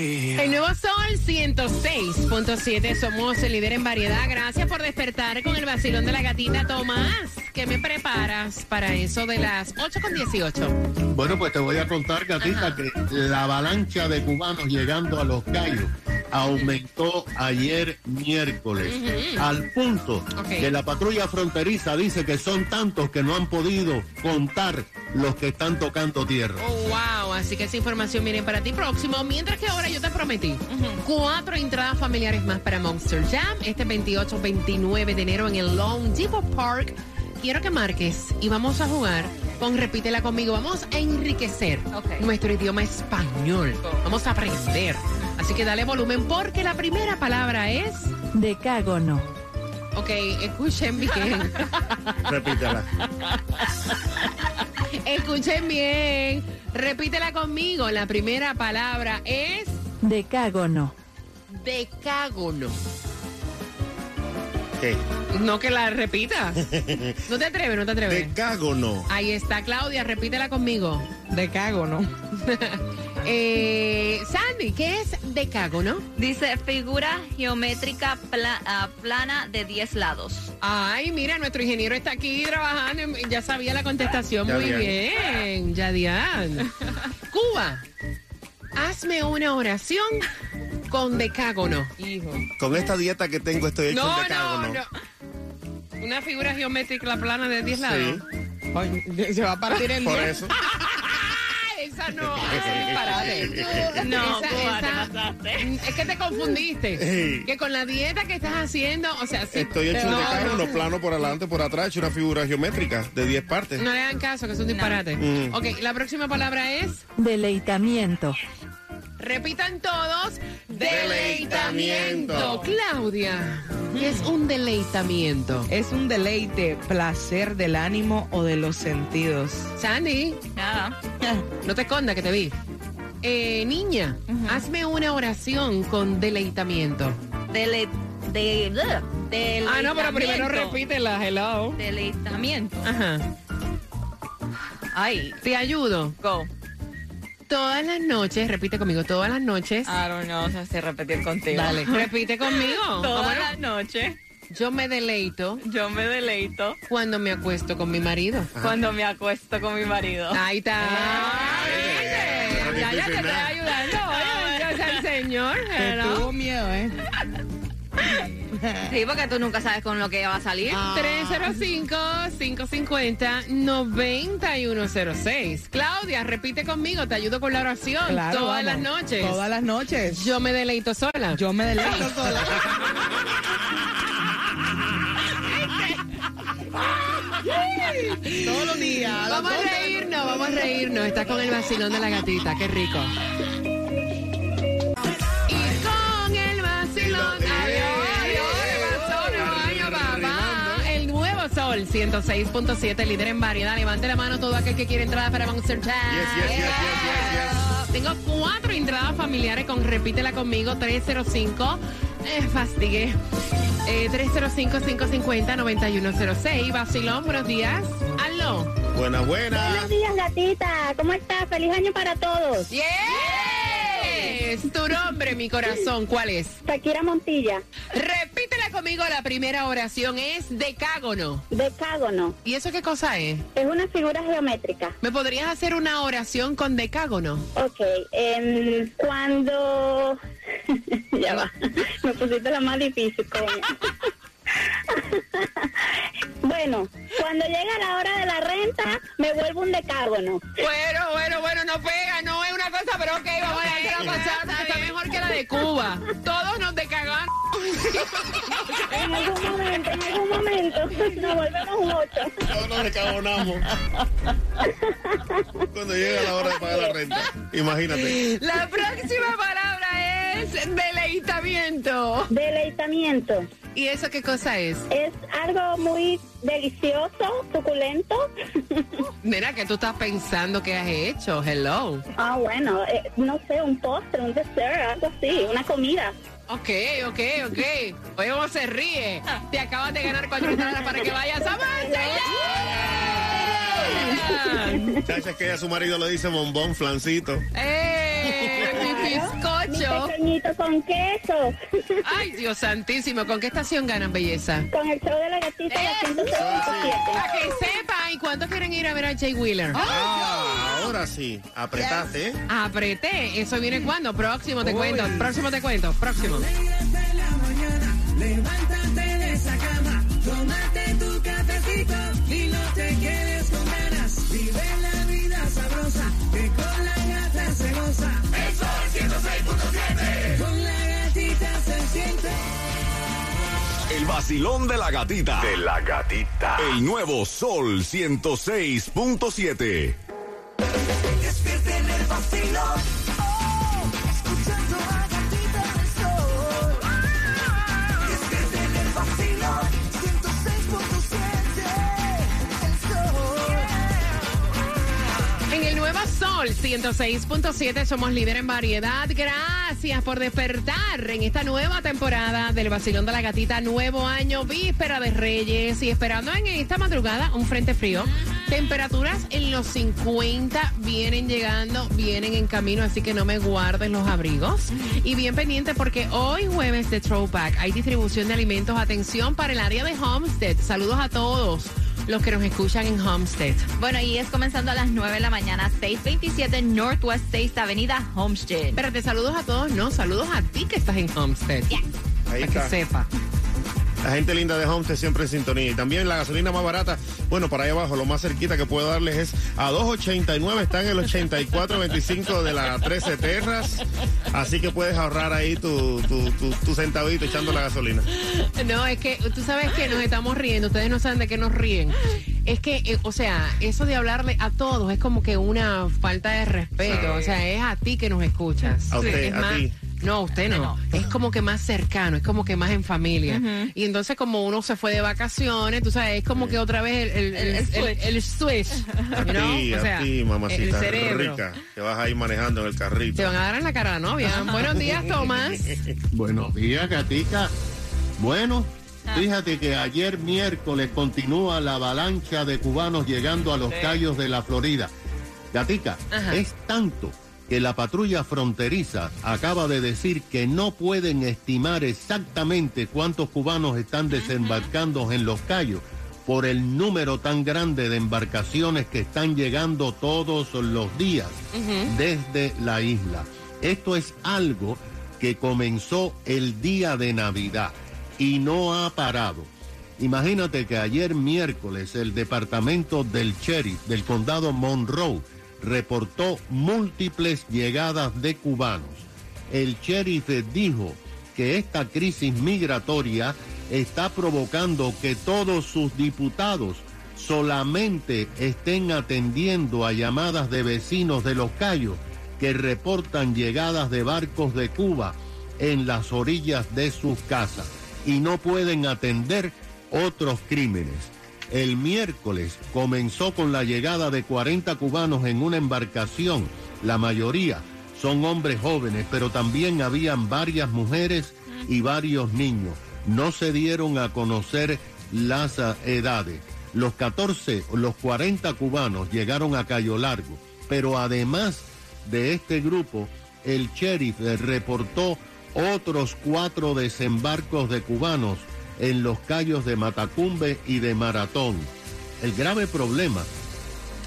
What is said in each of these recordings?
El nuevo Sol 106.7. Somos el líder en variedad. Gracias por despertar con el vacilón de la gatita. Tomás, ¿qué me preparas para eso de las 8 con 18? Bueno, pues te voy a contar, gatita, que la avalancha de cubanos llegando a los callos aumentó ayer miércoles, al punto que la patrulla fronteriza dice que son tantos que no han podido contar los que están tocando tierra. Oh, wow. Así que esa información viene para ti próximo. Mientras que ahora yo te prometí cuatro entradas familiares más para Monster Jam este 28-29 de enero en el Lone Depot Park. Quiero que marques y vamos a jugar con Repítela conmigo. Vamos a enriquecer nuestro idioma español. Vamos a aprender. Así que dale volumen porque la primera palabra es... Decágono. Ok, escuchen bien. Repítela. escuchen bien. Repítela conmigo. La primera palabra es... Decágono. Decágono. ¿Qué? No que la repitas. No te atreves, no te atreves. Decágono. Ahí está, Claudia, repítela conmigo. Decágono. Eh, Sandy, ¿qué es decágono? Dice figura geométrica pla- ah, plana de 10 lados. Ay, mira, nuestro ingeniero está aquí trabajando. y Ya sabía la contestación muy Yadian. bien. Yadian. Cuba, hazme una oración con decágono. Hijo. Con esta dieta que tengo estoy hecho No, un decágono. no, no. Una figura geométrica plana de 10 lados. se va a partir el Por eso. Esa no, esa es disparate. No, Esa-. Es que te confundiste. Que con la dieta que estás haciendo, o sea, sí. Estoy hecho un no, decágono, no, plano por adelante, por atrás, hecho una figura geométrica de 10 partes. no le hagan caso, que es un disparate. Mm. Ok, la próxima palabra es. Deleitamiento. Repitan todos. Deleitamiento. Claudia, ¿qué es un deleitamiento? Es un deleite, placer del ánimo o de los sentidos. Sandy, Nada. no te escondas que te vi. Eh, niña, hazme una oración con deleitamiento. Dele, de, de- Ah, no, pero primero deleitamiento. repítela, hello. Deleitamiento. Ajá. Ay, Te ayudo. go. Todas las noches, repite conmigo, todas las noches. I don't know, sé repetir contigo. Dale, repite conmigo. Todas las noches Yo me deleito yo me deleito cuando me acuesto con mi marido. cuando me acuesto con mi marido. Ahí está. Ay, Ya, ya te estoy ayudando. Oye, ya está el señor. Te tuvo miedo, ¿eh? Sí, porque tú nunca sabes con lo que va a salir. Ah. 305-550-9106. Claudia, repite conmigo, te ayudo con la oración. Claro, todas vamos. las noches. Todas las noches. Yo me deleito sola. Yo me deleito sola. Todos los días. Vamos a reírnos, vamos a reírnos. Estás con el vacilón de la gatita, qué rico. Sol, 106.7, líder en variedad. Levante la mano todo aquel que quiere entradas para Monster Jam. Yes, yes, yes, yes, Tengo cuatro entradas familiares con Repítela conmigo, 305. Eh, fastigué. Eh, 305-550-9106. Vacilón, buenos días. Aló. Buena, buena. Buenos días, gatita. ¿Cómo estás? Feliz año para todos. Yes. Tu nombre, mi corazón, ¿cuál es? Shakira Montilla, Repítela conmigo, la primera oración es decágono. decágono. ¿Y eso qué cosa es? Es una figura geométrica. ¿Me podrías hacer una oración con decágono? Ok, em, cuando... ya va, me pusiste la más difícil, coño. bueno, cuando llega la hora de la renta, me vuelvo un decágono. Bueno, bueno, bueno, no pega, no es una cosa, pero ok, vamos está mejor que la de Cuba. Todos nos decagan. En algún momento, en algún momento, nos volvemos un ocho. Todos nos recabonamos. Cuando llega la hora de pagar la renta. Imagínate. La próxima palabra es deleitamiento. Deleitamiento. ¿Y eso qué cosa es? Es algo muy delicioso, suculento. Mira, ¿qué tú estás pensando que has hecho? Hello. ah, bueno, eh, no sé, un postre, un dessert, algo así, una comida. Ok, ok, ok. Oye, cómo se ríe. Te acabas de ganar cuatro entradas para que vayas a Manchester. Chacha, es que a su marido le dice bombón, flancito. ¡Eh! Mi Mi pequeñito con queso. Ay, Dios santísimo. ¿Con qué estación ganan, belleza? con el show de la gatita y la 106.7. Para que sepan, ¿y cuántos quieren ir a ver a Jay Wheeler? Ah, ahora sí. Apretaste, ¿eh? Apreté. ¿Eso viene cuándo? Próximo te cuento. Próximo te cuento. Próximo. Con la gatita se siente. El vacilón de la gatita. De la gatita. El nuevo Sol 106.7. Despierte en el vacilón. Sol 106.7 somos líder en variedad. Gracias por despertar en esta nueva temporada del Vacilón de la Gatita. Nuevo año, víspera de Reyes y esperando en esta madrugada un frente frío. Temperaturas en los 50 vienen llegando, vienen en camino, así que no me guarden los abrigos. Y bien pendiente porque hoy jueves de Throwback hay distribución de alimentos. Atención para el área de Homestead. Saludos a todos los que nos escuchan en Homestead. Bueno, y es comenzando a las 9 de la mañana, 627 Northwest 6 Avenida Homestead. Espérate, saludos a todos, no, saludos a ti que estás en Homestead. Ahí Para que sepa. La gente linda de Homestead siempre en sintonía. Y también la gasolina más barata, bueno, para ahí abajo, lo más cerquita que puedo darles es a 2.89, está en el 84.25 de la 13 Terras. Así que puedes ahorrar ahí tu, tu, tu, tu centavito echando la gasolina. No, es que tú sabes que nos estamos riendo, ustedes no saben de qué nos ríen. Es que, eh, o sea, eso de hablarle a todos es como que una falta de respeto. O sea, es a ti que nos escuchas. A usted, es a ti. No, a usted no. Es como que más cercano, es como que más en familia. Y entonces como uno se fue de vacaciones, tú sabes, es como que otra vez el, el, el, El el- el switch. A you know? ti, O sea, a ti, mamacita el cerebro. rica, que vas ahí manejando en el carrito. Te van a dar en la cara a la novia. Buenos días, Tomás. Buenos días, gatica. Bueno, fíjate que ayer miércoles continúa la avalancha de cubanos llegando a los callos de la Florida. Gatica, Ajá. es tanto que la patrulla fronteriza acaba de decir que no pueden estimar exactamente cuántos cubanos están desembarcando en los callos por el número tan grande de embarcaciones que están llegando todos los días desde la isla. Esto es algo que comenzó el día de Navidad y no ha parado. Imagínate que ayer miércoles el departamento del sheriff del condado Monroe reportó múltiples llegadas de cubanos. El sheriff dijo que esta crisis migratoria está provocando que todos sus diputados solamente estén atendiendo a llamadas de vecinos de los Cayos que reportan llegadas de barcos de Cuba en las orillas de sus casas y no pueden atender otros crímenes. El miércoles comenzó con la llegada de 40 cubanos en una embarcación. La mayoría son hombres jóvenes, pero también habían varias mujeres y varios niños. No se dieron a conocer las ah, edades. Los 14, los 40 cubanos llegaron a Cayo Largo, pero además de este grupo, el sheriff eh, reportó otros cuatro desembarcos de cubanos en los callos de Matacumbe y de Maratón. El grave problema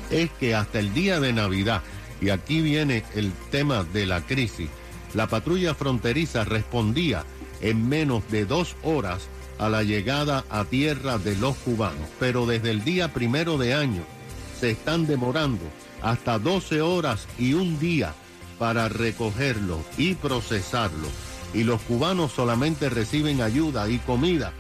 es que hasta el día de Navidad, y aquí viene el tema de la crisis, la patrulla fronteriza respondía en menos de dos horas a la llegada a tierra de los cubanos, pero desde el día primero de año se están demorando hasta 12 horas y un día para recogerlo y procesarlo. Y los cubanos solamente reciben ayuda y comida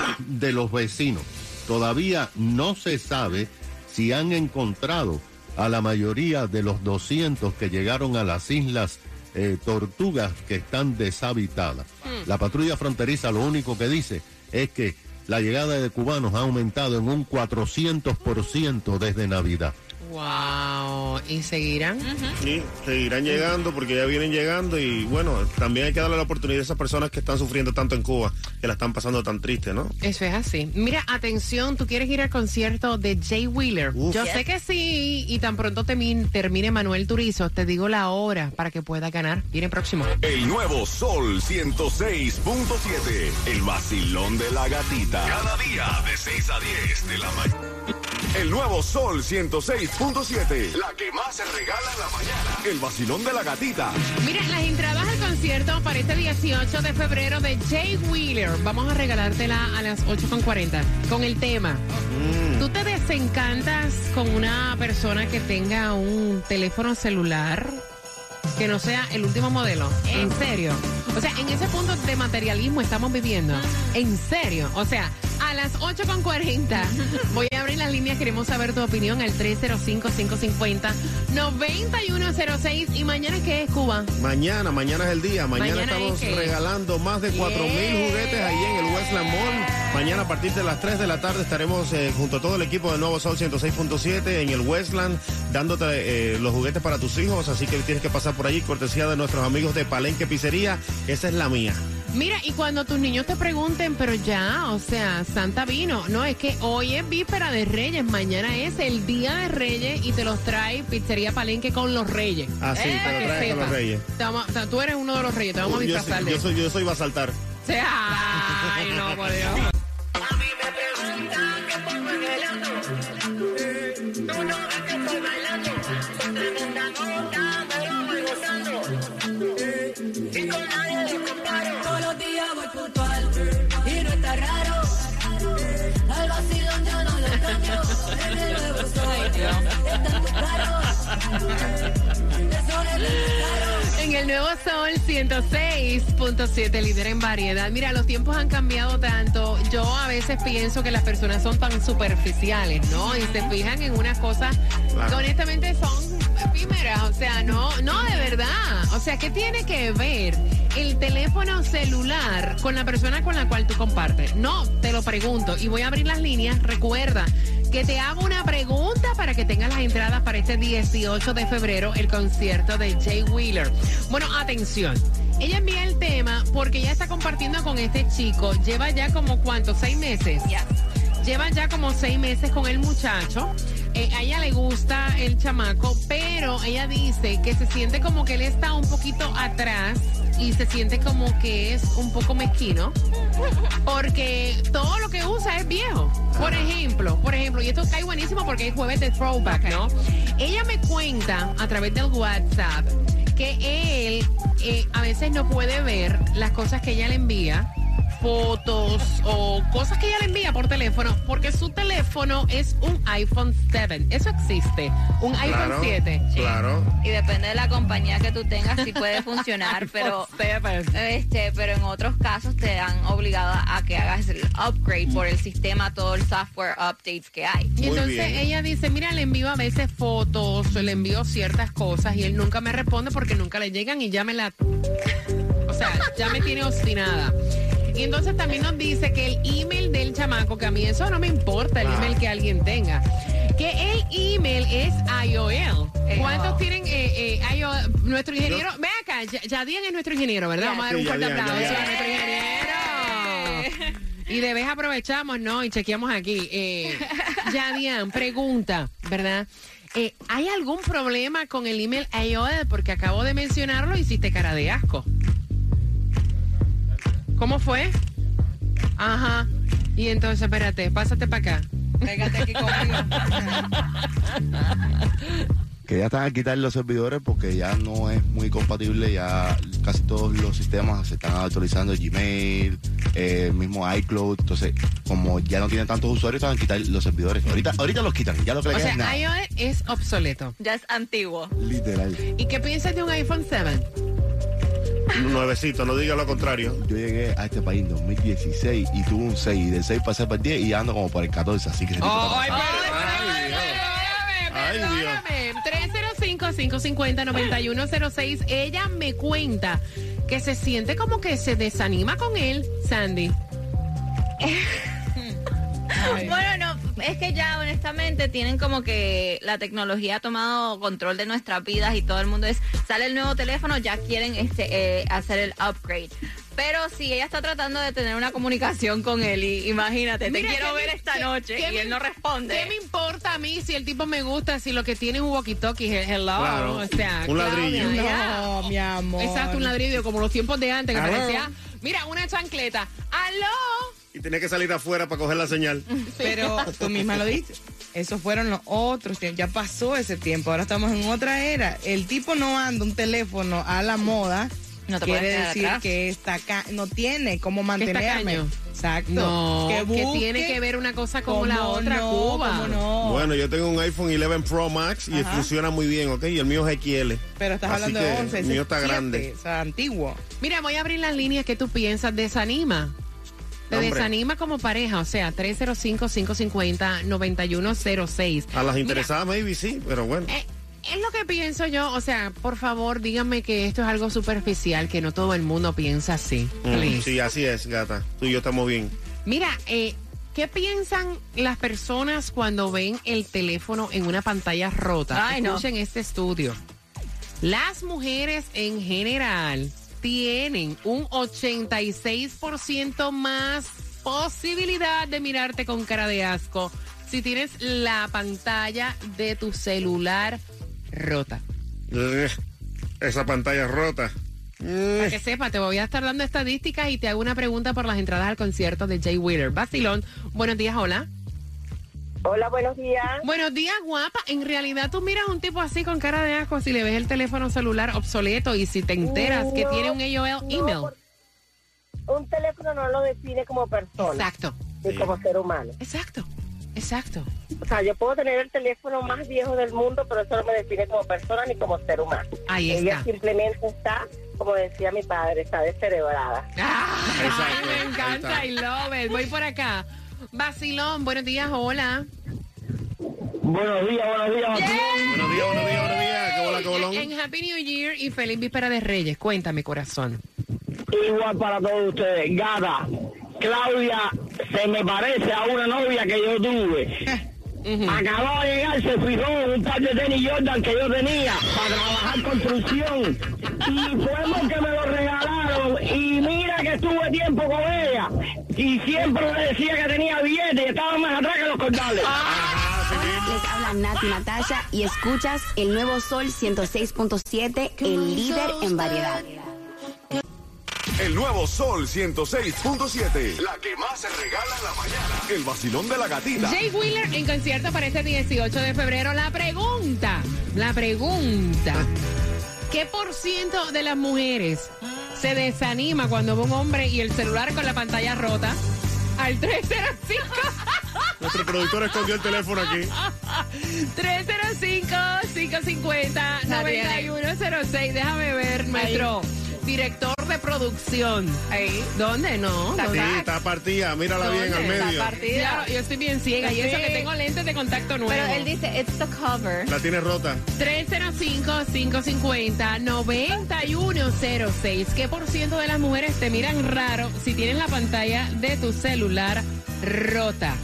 de los vecinos. Todavía no se sabe si han encontrado a la mayoría de los 200 que llegaron a las islas eh, Tortugas que están deshabitadas. La patrulla fronteriza lo único que dice es que la llegada de cubanos ha aumentado en un 400% desde Navidad. Wow. ¿Y seguirán? Sí, seguirán llegando porque ya vienen llegando y bueno, también hay que darle la oportunidad a esas personas que están sufriendo tanto en Cuba, que la están pasando tan triste, ¿no? Eso es así. Mira, atención, tú quieres ir al concierto de Jay Wheeler. Uf. Yo sé que sí, y tan pronto termine, termine Manuel Turizo, te digo la hora para que pueda ganar. Viene próximo. El nuevo Sol 106.7. El vacilón de la gatita. Cada día de 6 a 10 de la mañana. El nuevo Sol 106.7. La que más se regala en la mañana. El vacilón de la gatita. Mira, las entradas al concierto para este 18 de febrero de Jay Wheeler. Vamos a regalártela a las 8.40 con el tema. ¿Tú te desencantas con una persona que tenga un teléfono celular que no sea el último modelo? ¿En serio? O sea, en ese punto de materialismo estamos viviendo. ¿En serio? O sea, a las 8.40 voy a abrir las líneas. Queremos saber tu opinión al 305-550-9106. ¿Y mañana qué es Cuba? Mañana, mañana es el día. Mañana, Mañana estamos es que- regalando más de 4 mil Yeah. juguetes ahí en el Westland Mall. Mañana a partir de las 3 de la tarde estaremos eh, junto a todo el equipo de Nuevo Sol 106.7 en el Westland dándote eh, los juguetes para tus hijos. Así que tienes que pasar por allí, cortesía de nuestros amigos de Palenque Pizzería. Esa es la mía. Mira, y cuando tus niños te pregunten, pero ya, o sea, Santa vino, no, es que hoy es víspera de Reyes, mañana es el Día de Reyes y te los trae Pizzería Palenque con los Reyes. Ah, sí, te lo para que trae con los. Reyes. Te vamos- o sea, tú eres uno de los Reyes, te vamos a yo, disfrazar soy, de yo, soy, yo soy va a saltar. O sea, Ay, no, por Dios. En el nuevo Sol 106.7, líder en variedad. Mira, los tiempos han cambiado tanto. Yo a veces pienso que las personas son tan superficiales, ¿no? Y se fijan en unas cosas que honestamente son efímeras. O sea, no, no de verdad. O sea, ¿qué tiene que ver el teléfono celular con la persona con la cual tú compartes? No, te lo pregunto. Y voy a abrir las líneas. Recuerda que te hago una pregunta para que tengas las entradas para este 18 de febrero, el concierto de Jay Wheeler. Bueno, atención. Ella envía el tema porque ella está compartiendo con este chico. Lleva ya como cuántos, seis meses. Lleva ya como seis meses con el muchacho. Eh, a ella le gusta el chamaco, pero ella dice que se siente como que él está un poquito atrás y se siente como que es un poco mezquino porque todo lo que usa es viejo. Por ejemplo, por ejemplo, y esto cae buenísimo porque es jueves de throwback, ¿no? Ella me cuenta a través del WhatsApp que él eh, a veces no puede ver las cosas que ella le envía fotos o cosas que ella le envía por teléfono porque su teléfono es un iPhone 7. Eso existe, un iPhone Claro, 7. claro. Y depende de la compañía que tú tengas, sí puede funcionar, pero este, pero en otros casos te han obligado a que hagas el upgrade por el sistema, todo el software updates que hay. Y Muy entonces bien. ella dice, mira, le envío a veces fotos, le envío ciertas cosas y él nunca me responde porque nunca le llegan y ya me la... O sea, ya me tiene obstinada. Y entonces también nos dice que el email del chamaco, que a mí eso no me importa, el email que alguien tenga, que el email es IOL. ¿Cuántos tienen eh, eh, IOL? Nuestro ingeniero, ve acá, Ya- Yadian es nuestro ingeniero, ¿verdad? Vamos a dar un fuerte aplauso a nuestro ingeniero. Y de vez aprovechamos, ¿no? Y chequeamos aquí. Eh, Yadian, pregunta, ¿verdad? Eh, ¿Hay algún problema con el email IOL? Porque acabo de mencionarlo y hiciste cara de asco. ¿Cómo fue? Ajá. Y entonces, espérate, pásate para acá. Pégate aquí conmigo. que ya están a quitar los servidores porque ya no es muy compatible, ya casi todos los sistemas se están actualizando, Gmail, eh, el mismo iCloud, entonces como ya no tienen tantos usuarios, están a quitar los servidores. Ahorita, ahorita los quitan, ya lo que le O queda sea, es nada. iOS es obsoleto. Ya es antiguo. Literal. ¿Y qué piensas de un iPhone 7? Nuevecito, no diga lo contrario. Yo llegué a este país en 2016 y tuve un 6, y del 6 pasé para el 10 y ando como por el 14, así que... está Ay. Ay, Dios. perdóname, perdóname. 305-550-9106. Ella me cuenta que se siente como que se desanima con él, Sandy. Bueno, no, es que ya honestamente tienen como que la tecnología ha tomado control de nuestras vidas y todo el mundo es, sale el nuevo teléfono, ya quieren este eh, hacer el upgrade. Pero si ella está tratando de tener una comunicación con él y imagínate, Mira, te quiero ¿qué ver me- esta qué- noche qué y me- él no responde. ¿Qué me importa a mí si el tipo me gusta, si lo que tiene es un walkie-talkie? Hello. Claro, O sea, un Claudia, ladrillo. No, mi amor. Exacto, un ladrillo como los tiempos de antes que parecía. Mira, una chancleta. ¡Aló! Y tenía que salir afuera para coger la señal. Pero tú misma lo dices. Esos fueron los otros tiempos. Ya pasó ese tiempo. Ahora estamos en otra era. El tipo no anda un teléfono a la moda. No te quiere decir atrás. que está ca- no tiene cómo ¿Que mantenerme. Exacto. No, que, tiene que ver una cosa como la otra, no, Cuba. no. Bueno, yo tengo un iPhone 11 Pro Max y Ajá. funciona muy bien, ¿ok? Y el mío es XL. Pero estás Así hablando de 11. El mío es está grande. O sea, antiguo. Mira, voy a abrir las líneas que tú piensas. Desanima. Te Hombre. desanima como pareja, o sea, 305-550-9106. A las Mira, interesadas, maybe sí, pero bueno. Eh, es lo que pienso yo, o sea, por favor, díganme que esto es algo superficial, que no todo el mundo piensa así. Mm, sí, así es, gata. Tú y yo estamos bien. Mira, eh, ¿qué piensan las personas cuando ven el teléfono en una pantalla rota? Ay, no. Escuchen este estudio. Las mujeres en general tienen un 86% más posibilidad de mirarte con cara de asco si tienes la pantalla de tu celular rota. Eh, Esa pantalla rota. Para que sepa, te voy a estar dando estadísticas y te hago una pregunta por las entradas al concierto de Jay Wheeler. Bacilón, buenos días, hola. Hola, buenos días. Buenos días, guapa. En realidad tú miras a un tipo así con cara de asco si le ves el teléfono celular obsoleto y si te enteras que tiene un AOL no, email. Un teléfono no lo define como persona Exacto, ni como ser humano. exacto, exacto. O sea, yo puedo tener el teléfono más viejo del mundo, pero eso no me define como persona ni como ser humano. Ahí Ella está. simplemente está, como decía mi padre, está descerebrada. Ay, Exacto, me encanta. I love it. Voy por acá. Bacilón, buenos días, hola. Buenos días, buenos días. Buenos días, buenos días, buenos días. ¿Qué bola, qué bolón? En Happy New Year y feliz víspera de Reyes. Cuéntame, corazón. Igual para todos ustedes. Gata, Claudia se me parece a una novia que yo tuve. Acababa de llegar, se fijó en un par de tenis Jordan que yo tenía para trabajar construcción. Y fuimos que me lo regalaron. Y mira que estuve tiempo con ella. Y siempre le decía que tenía billetes y estaba más atrás que los cordales. Les habla Nati Natasha y escuchas el nuevo Sol 106.7, el líder en variedad. El nuevo Sol 106.7. La que más se regala en la mañana. El vacilón de la gatita. Jay Wheeler en concierto para este 18 de febrero. La pregunta, la pregunta. ¿Qué por ciento de las mujeres se desanima cuando ve un hombre y el celular con la pantalla rota? Al 305. Nuestro productor escondió el teléfono aquí. 305-550-9106. Déjame ver nuestro director de producción. Ahí. ¿Dónde no? Sí, ¿Dónde? está partida. Mírala bien ¿Dónde? al medio. Está partida. Claro, yo estoy bien ciega y eso que tengo lentes de contacto nuevo. Pero él dice, it's the cover. La tiene rota. 305-550-9106. ¿Qué por ciento de las mujeres te miran raro si tienes la pantalla de tu celular rota?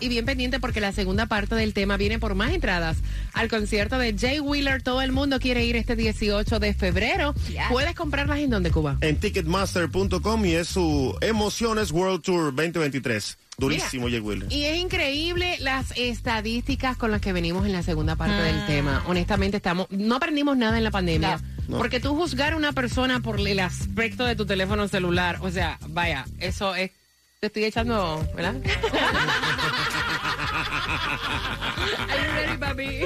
Y bien pendiente porque la segunda parte del tema viene por más entradas al concierto de Jay Wheeler. Todo el mundo quiere ir este 18 de febrero. ¿Puedes comprarlas en dónde, Cuba? En ticketmaster.com y es su Emociones World Tour 2023. Durísimo, Jay Wheeler. Y es increíble las estadísticas con las que venimos en la segunda parte del tema. Honestamente, estamos, no aprendimos nada en la pandemia. No. Porque tú juzgar a una persona por el aspecto de tu teléfono celular, o sea, vaya, eso es. Te estoy echando, ¿verdad? Are you ready, papi?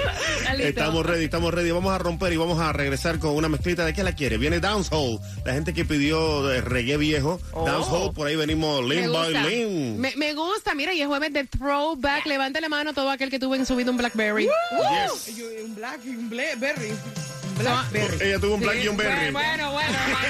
Estamos ready, estamos ready. Vamos a romper y vamos a regresar con una mezclita. ¿De qué la quiere? Viene Dancehall. La gente que pidió eh, reggae viejo. Oh. Dancehall, por ahí venimos by. Me, me gusta, mira, y es jueves de throwback. Levante la mano todo aquel que tuvo en su vida un Blackberry. Yes. Yo, Un black, un blackberry. Blackberry. Ella tuvo un black Sí, y un berry. Bueno, bueno, mañana,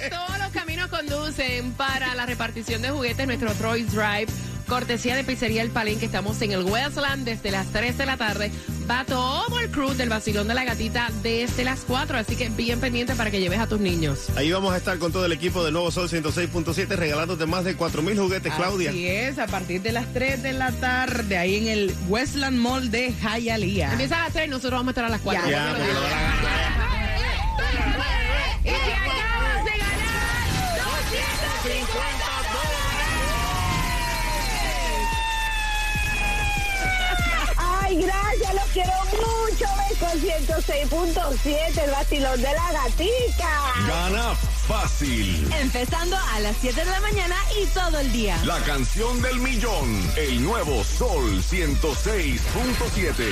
mañana todos los caminos conducen para la repartición de juguetes nuestro Troy Drive. Cortesía de Pizzería El Palenque, estamos en el Westland desde las 3 de la tarde. Va todo el crew del vacilón de la gatita desde las 4, así que bien pendiente para que lleves a tus niños. Ahí vamos a estar con todo el equipo de Nuevo Sol 106.7 regalándote más de 4 mil juguetes, Claudia. Así es, a partir de las 3 de la tarde, ahí en el Westland Mall de Hialeah. Empieza a las 3 nosotros vamos a estar a las 4. Ya, porque Ay, gracias, los quiero mucho. Ven con 106.7, el vacilón de la gatica. Gana fácil. Empezando a las 7 de la mañana y todo el día. La canción del millón. El nuevo Sol 106.7.